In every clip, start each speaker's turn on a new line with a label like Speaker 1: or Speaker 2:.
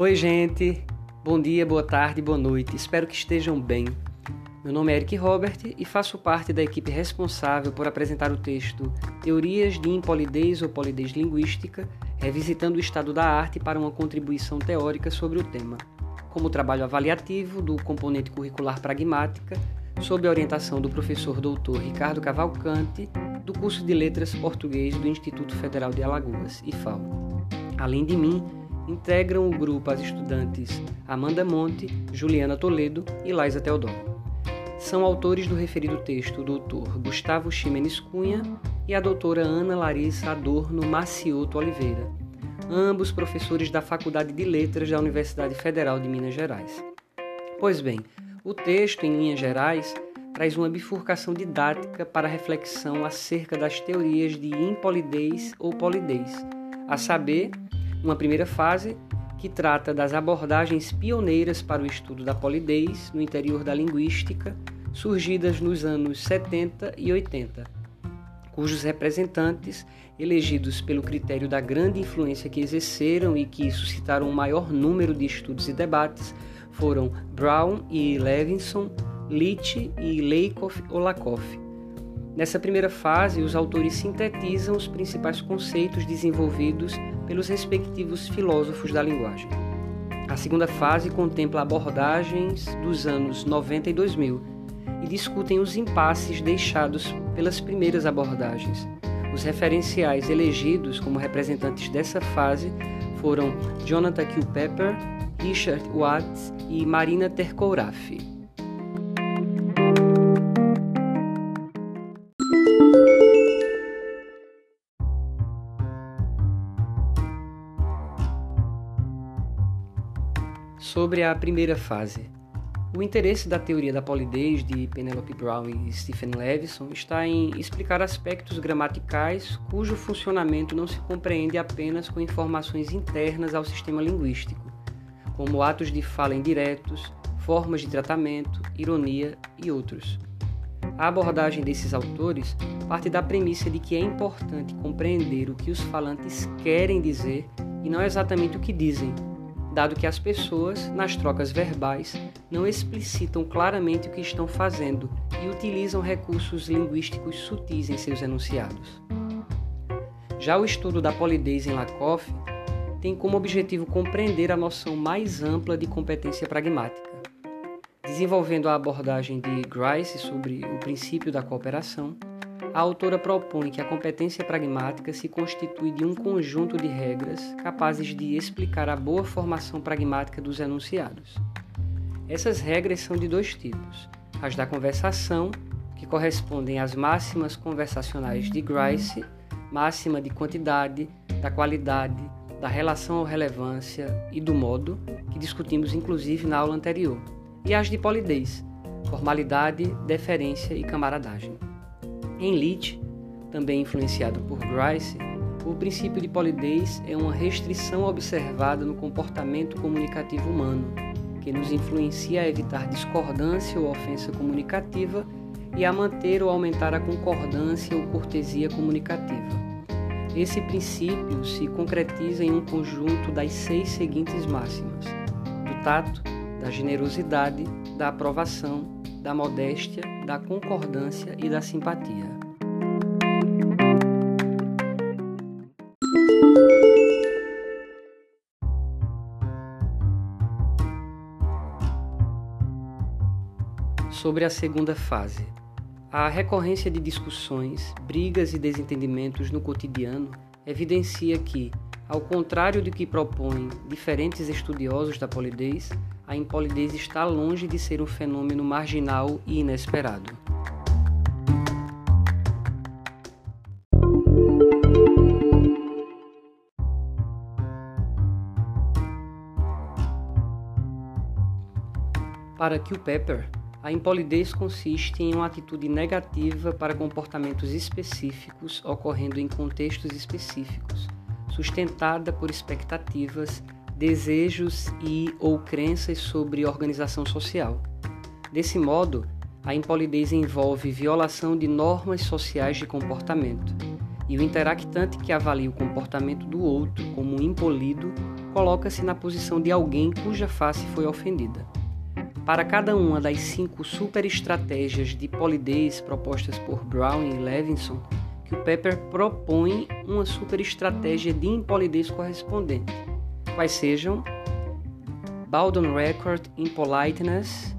Speaker 1: Oi, gente. Bom dia, boa tarde, boa noite. Espero que estejam bem. Meu nome é Eric Robert e faço parte da equipe responsável por apresentar o texto Teorias de Impolidez ou Polidez Linguística, revisitando o estado da arte para uma contribuição teórica sobre o tema, como trabalho avaliativo do componente curricular pragmática, sob a orientação do professor doutor Ricardo Cavalcante, do curso de Letras Português do Instituto Federal de Alagoas, IFAL. Além de mim, integram o grupo as estudantes Amanda Monte, Juliana Toledo e Laisa Teodoro são autores do referido texto o doutor Gustavo Ximenes Cunha e a doutora Ana Larissa Adorno Macioto Oliveira, ambos professores da Faculdade de Letras da Universidade Federal de Minas Gerais. Pois bem, o texto, em linhas gerais, traz uma bifurcação didática para reflexão acerca das teorias de impolidez ou polidez, a saber, uma primeira fase que trata das abordagens pioneiras para o estudo da polidez no interior da linguística, surgidas nos anos 70 e 80, cujos representantes, elegidos pelo critério da grande influência que exerceram e que suscitaram um maior número de estudos e debates, foram Brown e Levinson, Leach e Lakoff ou Lakoff. Nessa primeira fase, os autores sintetizam os principais conceitos desenvolvidos pelos respectivos filósofos da linguagem. A segunda fase contempla abordagens dos anos 90 e 2000 e discutem os impasses deixados pelas primeiras abordagens. Os referenciais elegidos como representantes dessa fase foram Jonathan Culpeper, Richard Watts e Marina Terkourafi. Sobre a primeira fase. O interesse da teoria da polidez de Penelope Brown e Stephen Levison está em explicar aspectos gramaticais cujo funcionamento não se compreende apenas com informações internas ao sistema linguístico, como atos de fala indiretos, formas de tratamento, ironia e outros. A abordagem desses autores parte da premissa de que é importante compreender o que os falantes querem dizer e não exatamente o que dizem, dado que as pessoas, nas trocas verbais, não explicitam claramente o que estão fazendo e utilizam recursos linguísticos sutis em seus enunciados. Já o estudo da polidez em Lakoff tem como objetivo compreender a noção mais ampla de competência pragmática. Desenvolvendo a abordagem de Grice sobre o princípio da cooperação, a autora propõe que a competência pragmática se constitui de um conjunto de regras capazes de explicar a boa formação pragmática dos enunciados. Essas regras são de dois tipos: as da conversação, que correspondem às máximas conversacionais de Grice, máxima de quantidade, da qualidade, da relação ou relevância e do modo, que discutimos inclusive na aula anterior, e as de polidez, formalidade, deferência e camaradagem. Em Leach, também influenciado por Grice, o princípio de polidez é uma restrição observada no comportamento comunicativo humano, que nos influencia a evitar discordância ou ofensa comunicativa e a manter ou aumentar a concordância ou cortesia comunicativa. Esse princípio se concretiza em um conjunto das seis seguintes máximas: do tato, da generosidade, da aprovação, da modéstia, da concordância e da simpatia. Sobre a segunda fase. A recorrência de discussões, brigas e desentendimentos no cotidiano evidencia que, ao contrário do que propõem diferentes estudiosos da polidez, a impolidez está longe de ser um fenômeno marginal e inesperado. Para Pepper, a impolidez consiste em uma atitude negativa para comportamentos específicos ocorrendo em contextos específicos, sustentada por expectativas desejos e ou crenças sobre organização social. Desse modo, a impolidez envolve violação de normas sociais de comportamento, e o interactante que avalia o comportamento do outro como impolido coloca-se na posição de alguém cuja face foi ofendida. Para cada uma das cinco superestratégias de polidez propostas por Brown e Levinson, que o Pepper propõe uma superestratégia de impolidez correspondente, quais sejam Baldwin Record Impoliteness,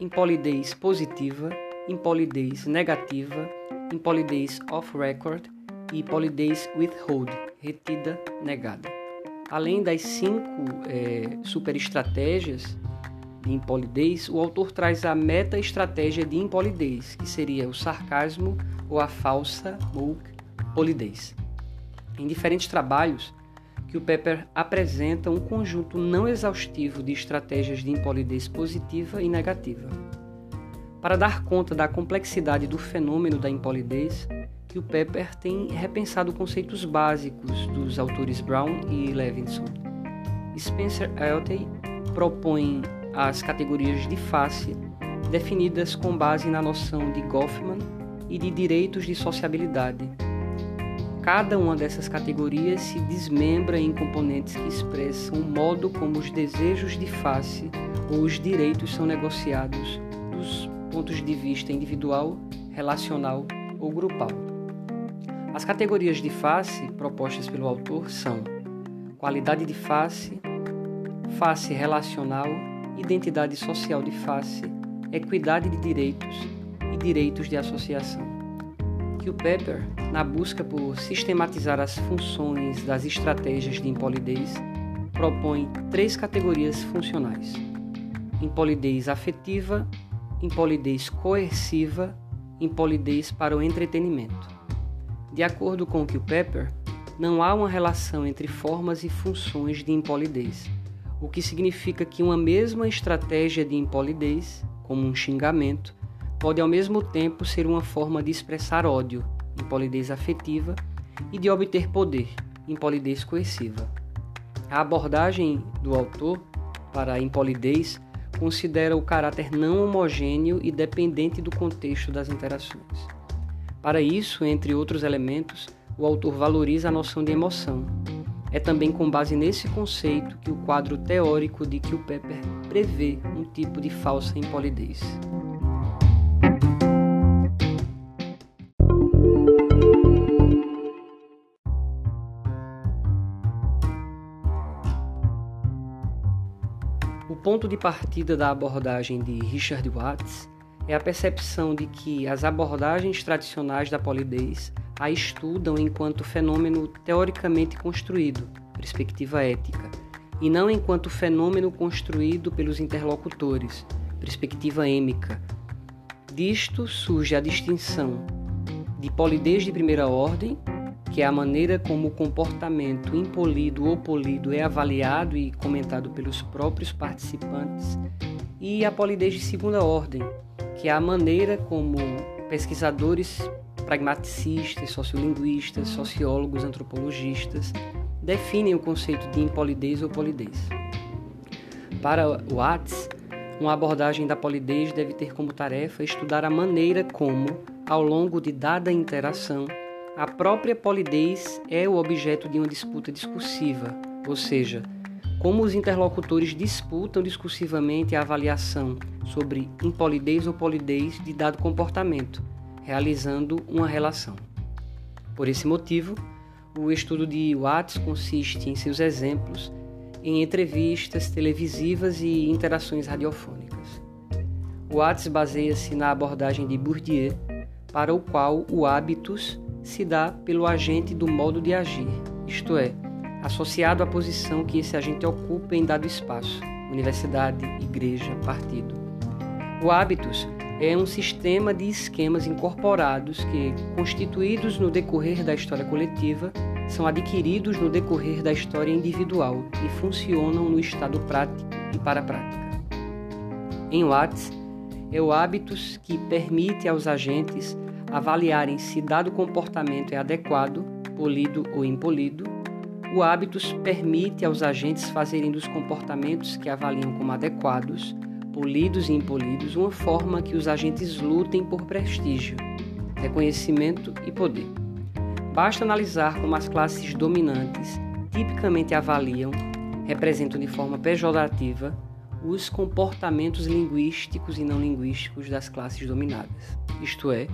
Speaker 1: impolidez positiva, impolidez negativa, impolidez off record e polidez withhold, retida, negada. Além das cinco é, superestratégias de impolidez, o autor traz a meta-estratégia de impolidez, que seria o sarcasmo ou a falsa ou polidez. Em diferentes trabalhos, que o Pepper apresenta um conjunto não exaustivo de estratégias de impolidez positiva e negativa. Para dar conta da complexidade do fenômeno da impolidez, que o Pepper tem repensado conceitos básicos dos autores Brown e Levinson. Spencer Eltey propõe as categorias de face, definidas com base na noção de Goffman e de direitos de sociabilidade. Cada uma dessas categorias se desmembra em componentes que expressam o modo como os desejos de face ou os direitos são negociados dos pontos de vista individual, relacional ou grupal. As categorias de face propostas pelo autor são qualidade de face, face relacional, identidade social de face, equidade de direitos e direitos de associação. Que o Pepper, na busca por sistematizar as funções das estratégias de impolidez, propõe três categorias funcionais: impolidez afetiva, impolidez coerciva, impolidez para o entretenimento. De acordo com Q. Pepper, não há uma relação entre formas e funções de impolidez, o que significa que uma mesma estratégia de impolidez, como um xingamento, pode ao mesmo tempo ser uma forma de expressar ódio, impolidez afetiva, e de obter poder, impolidez coerciva. A abordagem do autor para a impolidez considera o caráter não homogêneo e dependente do contexto das interações. Para isso, entre outros elementos, o autor valoriza a noção de emoção. É também com base nesse conceito que o quadro teórico de que o Pepper prevê um tipo de falsa impolidez. O ponto de partida da abordagem de Richard Watts é a percepção de que as abordagens tradicionais da polidez a estudam enquanto fenômeno teoricamente construído, perspectiva ética, e não enquanto fenômeno construído pelos interlocutores, perspectiva êmica. Disto surge a distinção de polidez de primeira ordem, que é a maneira como o comportamento impolido ou polido é avaliado e comentado pelos próprios participantes, e a polidez de segunda ordem, que é a maneira como pesquisadores pragmaticistas, sociolinguistas, sociólogos, antropologistas definem o conceito de impolidez ou polidez. Para Watts, uma abordagem da polidez deve ter como tarefa estudar a maneira como, ao longo de dada interação, a própria polidez é o objeto de uma disputa discursiva, ou seja, como os interlocutores disputam discursivamente a avaliação sobre impolidez ou polidez de dado comportamento, realizando uma relação. Por esse motivo, o estudo de Watts consiste em seus exemplos em entrevistas televisivas e interações radiofônicas. Watts baseia-se na abordagem de Bourdieu, para o qual o hábitus se dá pelo agente do modo de agir, isto é, associado à posição que esse agente ocupa em dado espaço, universidade, igreja, partido. O hábitos é um sistema de esquemas incorporados que, constituídos no decorrer da história coletiva, são adquiridos no decorrer da história individual e funcionam no estado prático e para a prática. Em Watts, é o hábitos que permite aos agentes avaliarem se dado comportamento é adequado, polido ou impolido, o hábitos permite aos agentes fazerem dos comportamentos que avaliam como adequados, polidos e impolidos, uma forma que os agentes lutem por prestígio, reconhecimento e poder. Basta analisar como as classes dominantes tipicamente avaliam, representam de forma pejorativa os comportamentos linguísticos e não linguísticos das classes dominadas, isto é,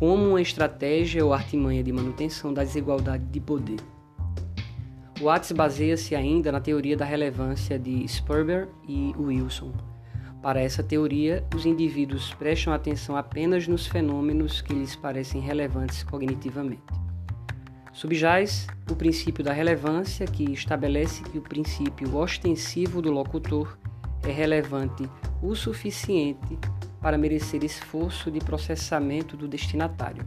Speaker 1: como uma estratégia ou artimanha de manutenção da desigualdade de poder. Watts baseia-se ainda na teoria da relevância de Sperber e Wilson. Para essa teoria, os indivíduos prestam atenção apenas nos fenômenos que lhes parecem relevantes cognitivamente. Subjaz o princípio da relevância, que estabelece que o princípio ostensivo do locutor é relevante o suficiente para merecer esforço de processamento do destinatário.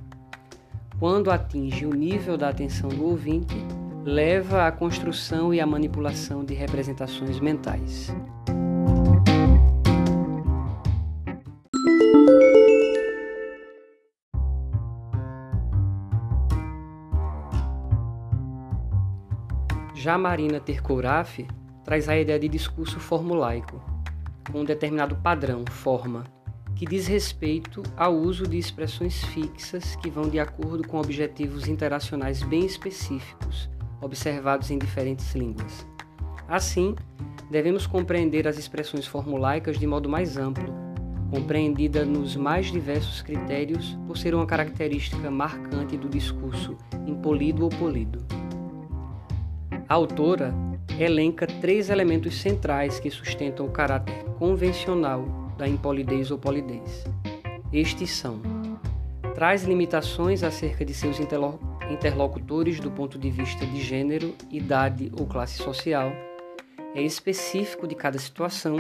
Speaker 1: Quando atinge o nível da atenção do ouvinte, leva à construção e à manipulação de representações mentais. Já Marina Terkouraf traz a ideia de discurso formulaico, com um determinado padrão, forma, que diz respeito ao uso de expressões fixas que vão de acordo com objetivos interacionais bem específicos, observados em diferentes línguas. Assim, devemos compreender as expressões formulaicas de modo mais amplo, compreendida nos mais diversos critérios por ser uma característica marcante do discurso impolido ou polido. A autora elenca três elementos centrais que sustentam o caráter convencional da impolidez ou polidez. Estes são: traz limitações acerca de seus interlocutores do ponto de vista de gênero, idade ou classe social, é específico de cada situação,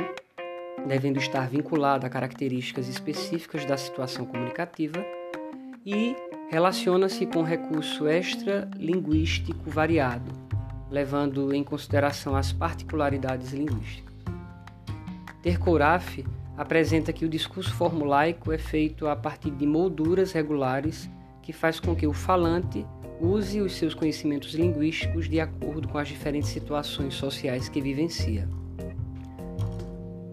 Speaker 1: devendo estar vinculado a características específicas da situação comunicativa e relaciona-se com recurso extra-linguístico variado, levando em consideração as particularidades linguísticas. Tercouraf apresenta que o discurso formulaico é feito a partir de molduras regulares que faz com que o falante use os seus conhecimentos linguísticos de acordo com as diferentes situações sociais que vivencia.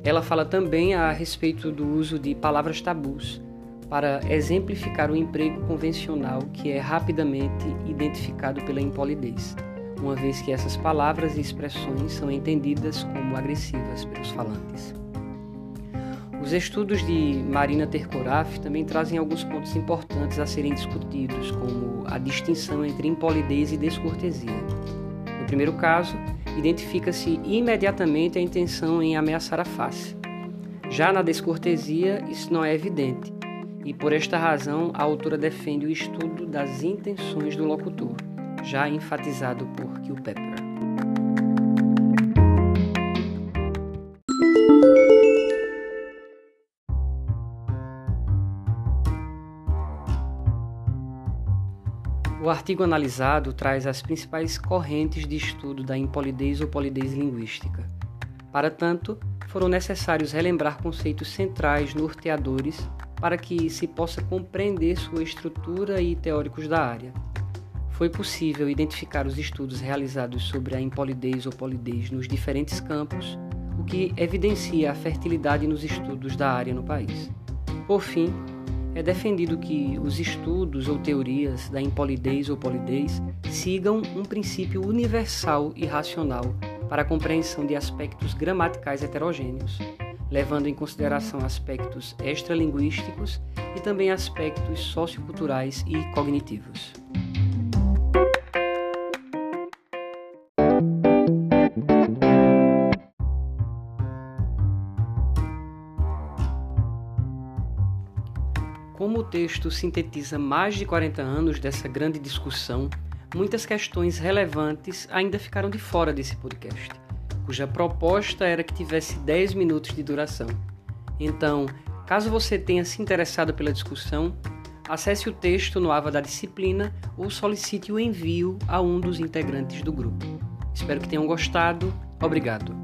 Speaker 1: Ela fala também a respeito do uso de palavras tabus para exemplificar o emprego convencional que é rapidamente identificado pela impolidez uma vez que essas palavras e expressões são entendidas como agressivas pelos falantes. Os estudos de Marina Terkoraf também trazem alguns pontos importantes a serem discutidos, como a distinção entre impolidez e descortesia. No primeiro caso, identifica-se imediatamente a intenção em ameaçar a face. Já na descortesia, isso não é evidente, e por esta razão a autora defende o estudo das intenções do locutor já enfatizado por Culpeper. O artigo analisado traz as principais correntes de estudo da impolidez ou polidez linguística. Para tanto, foram necessários relembrar conceitos centrais norteadores para que se possa compreender sua estrutura e teóricos da área foi possível identificar os estudos realizados sobre a impolidez ou polidez nos diferentes campos, o que evidencia a fertilidade nos estudos da área no país. Por fim, é defendido que os estudos ou teorias da impolidez ou polidez sigam um princípio universal e racional para a compreensão de aspectos gramaticais heterogêneos, levando em consideração aspectos extralinguísticos e também aspectos socioculturais e cognitivos. Texto sintetiza mais de 40 anos dessa grande discussão, muitas questões relevantes ainda ficaram de fora desse podcast, cuja proposta era que tivesse 10 minutos de duração. Então, caso você tenha se interessado pela discussão, acesse o texto no AVA da disciplina ou solicite o envio a um dos integrantes do grupo. Espero que tenham gostado. Obrigado.